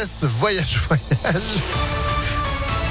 Voyage, voyage.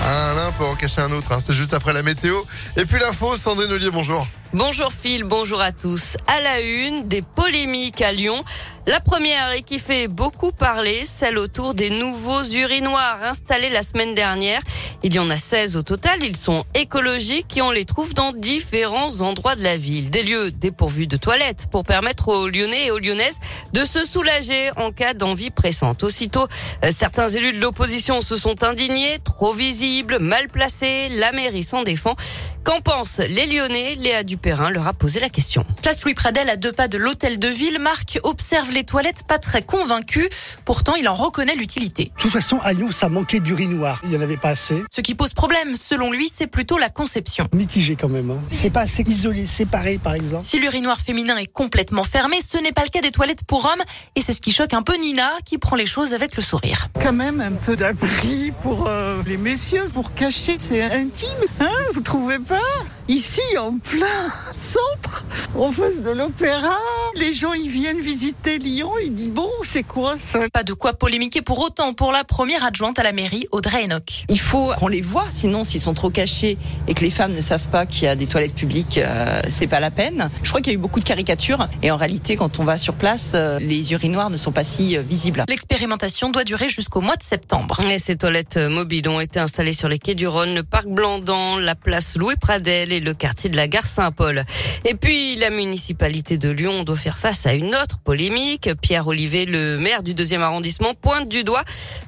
Un peut en cacher un autre, hein. c'est juste après la météo. Et puis l'info, Sandrine Ollier, bonjour. Bonjour Phil, bonjour à tous. À la une, des polémiques à Lyon. La première et qui fait beaucoup parler, celle autour des nouveaux urinoirs installés la semaine dernière. Il y en a 16 au total. Ils sont écologiques et on les trouve dans différents endroits de la ville. Des lieux dépourvus de toilettes pour permettre aux Lyonnais et aux Lyonnaises de se soulager en cas d'envie pressante. Aussitôt, euh, certains élus de l'opposition se sont indignés, trop visibles, mal placés. La mairie s'en défend. Qu'en pensent les Lyonnais? Léa Dupérin leur a posé la question. Place Louis Pradel, à deux pas de l'hôtel de ville, Marc observe les toilettes pas très convaincu. Pourtant, il en reconnaît l'utilité. De toute façon, à Lyon, ça manquait d'urinoir. Il n'y en avait pas assez. Ce qui pose problème, selon lui, c'est plutôt la conception. Mitigé quand même. Hein. C'est pas assez isolé, séparé, par exemple. Si l'urinoir féminin est complètement fermé, ce n'est pas le cas des toilettes pour hommes. Et c'est ce qui choque un peu Nina, qui prend les choses avec le sourire. Quand même un peu d'abri pour euh, les messieurs, pour cacher. C'est intime, hein Vous trouvez pas? Ici, en plein centre, en face de l'opéra, les gens ils viennent visiter Lyon, ils disent bon, c'est quoi ça? Pas de quoi polémiquer pour autant pour la première adjointe à la mairie, Audrey Enoch. Il faut qu'on les voit, sinon s'ils sont trop cachés et que les femmes ne savent pas qu'il y a des toilettes publiques, euh, c'est pas la peine. Je crois qu'il y a eu beaucoup de caricatures et en réalité, quand on va sur place, euh, les urinoirs ne sont pas si euh, visibles. L'expérimentation doit durer jusqu'au mois de septembre. Et ces toilettes mobiles ont été installées sur les quais du Rhône, le parc Blandan, la place Louis Pradel le quartier de la gare Saint-Paul. Et puis, la municipalité de Lyon doit faire face à une autre polémique. Pierre Olivier, le maire du deuxième arrondissement, pointe du doigt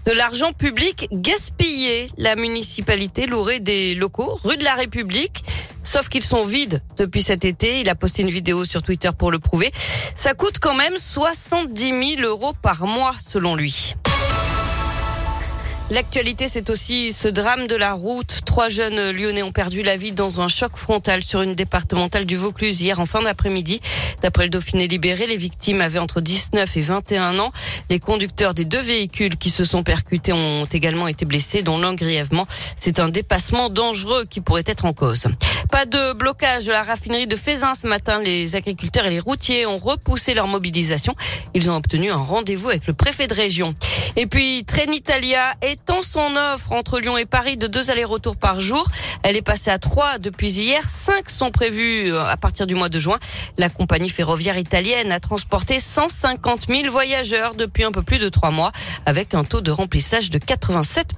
de l'argent public gaspillé. La municipalité louerait des locaux rue de la République. Sauf qu'ils sont vides depuis cet été. Il a posté une vidéo sur Twitter pour le prouver. Ça coûte quand même 70 000 euros par mois, selon lui. L'actualité, c'est aussi ce drame de la route. Trois jeunes lyonnais ont perdu la vie dans un choc frontal sur une départementale du Vaucluse hier en fin d'après-midi. D'après le Dauphiné libéré, les victimes avaient entre 19 et 21 ans. Les conducteurs des deux véhicules qui se sont percutés ont également été blessés, dont l'un grièvement. C'est un dépassement dangereux qui pourrait être en cause. Pas de blocage de la raffinerie de Fézin ce matin. Les agriculteurs et les routiers ont repoussé leur mobilisation. Ils ont obtenu un rendez-vous avec le préfet de région. Et puis, Trenitalia étend son offre entre Lyon et Paris de deux allers-retours par jour. Elle est passée à trois depuis hier. Cinq sont prévus euh, à partir du mois de juin. La compagnie ferroviaire italienne a transporté 150 000 voyageurs depuis un peu plus de trois mois avec un taux de remplissage de 87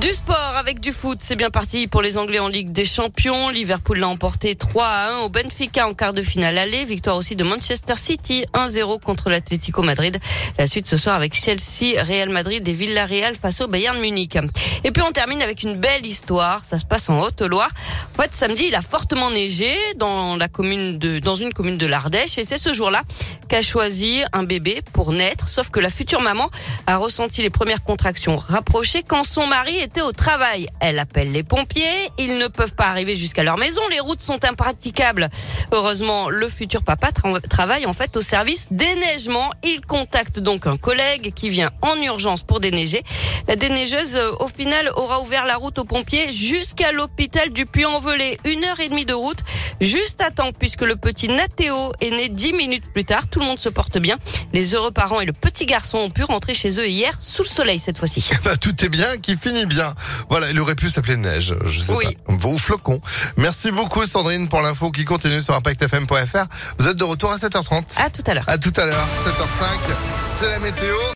du sport avec du foot, c'est bien parti pour les Anglais en Ligue des Champions. Liverpool l'a emporté 3 à 1 au Benfica en quart de finale aller. Victoire aussi de Manchester City 1-0 contre l'Atlético Madrid. La suite ce soir avec Chelsea, Real Madrid et Villarreal face au Bayern Munich. Et puis on termine avec une belle histoire. Ça se passe en Haute-Loire. En fait, samedi, il a fortement neigé dans la commune de, dans une commune de l'Ardèche et c'est ce jour-là qu'a choisi un bébé pour naître. Sauf que la future maman a ressenti les premières contractions rapprochées quand son mari était au travail. Elle appelle les pompiers. Ils ne peuvent pas arriver jusqu'à leur maison. Les routes sont impraticables. Heureusement, le futur papa travaille en fait au service déneigement. Il contacte donc un collègue qui vient en urgence pour déneiger. La déneigeuse, euh, au final, aura ouvert la route aux pompiers jusqu'à l'hôpital du Puy-en-Velay. Une heure et demie de route, juste à temps, puisque le petit Nathéo est né dix minutes plus tard. Tout le monde se porte bien. Les heureux parents et le petit garçon ont pu rentrer chez eux hier sous le soleil cette fois-ci. Bah, tout est bien qui finit bien. Voilà, il aurait pu s'appeler Neige, je sais oui. pas. Ou Flocon. Merci beaucoup Sandrine pour l'info qui continue sur impactfm.fr. Vous êtes de retour à 7h30. À tout à l'heure. À tout à l'heure, 7h05. C'est la météo.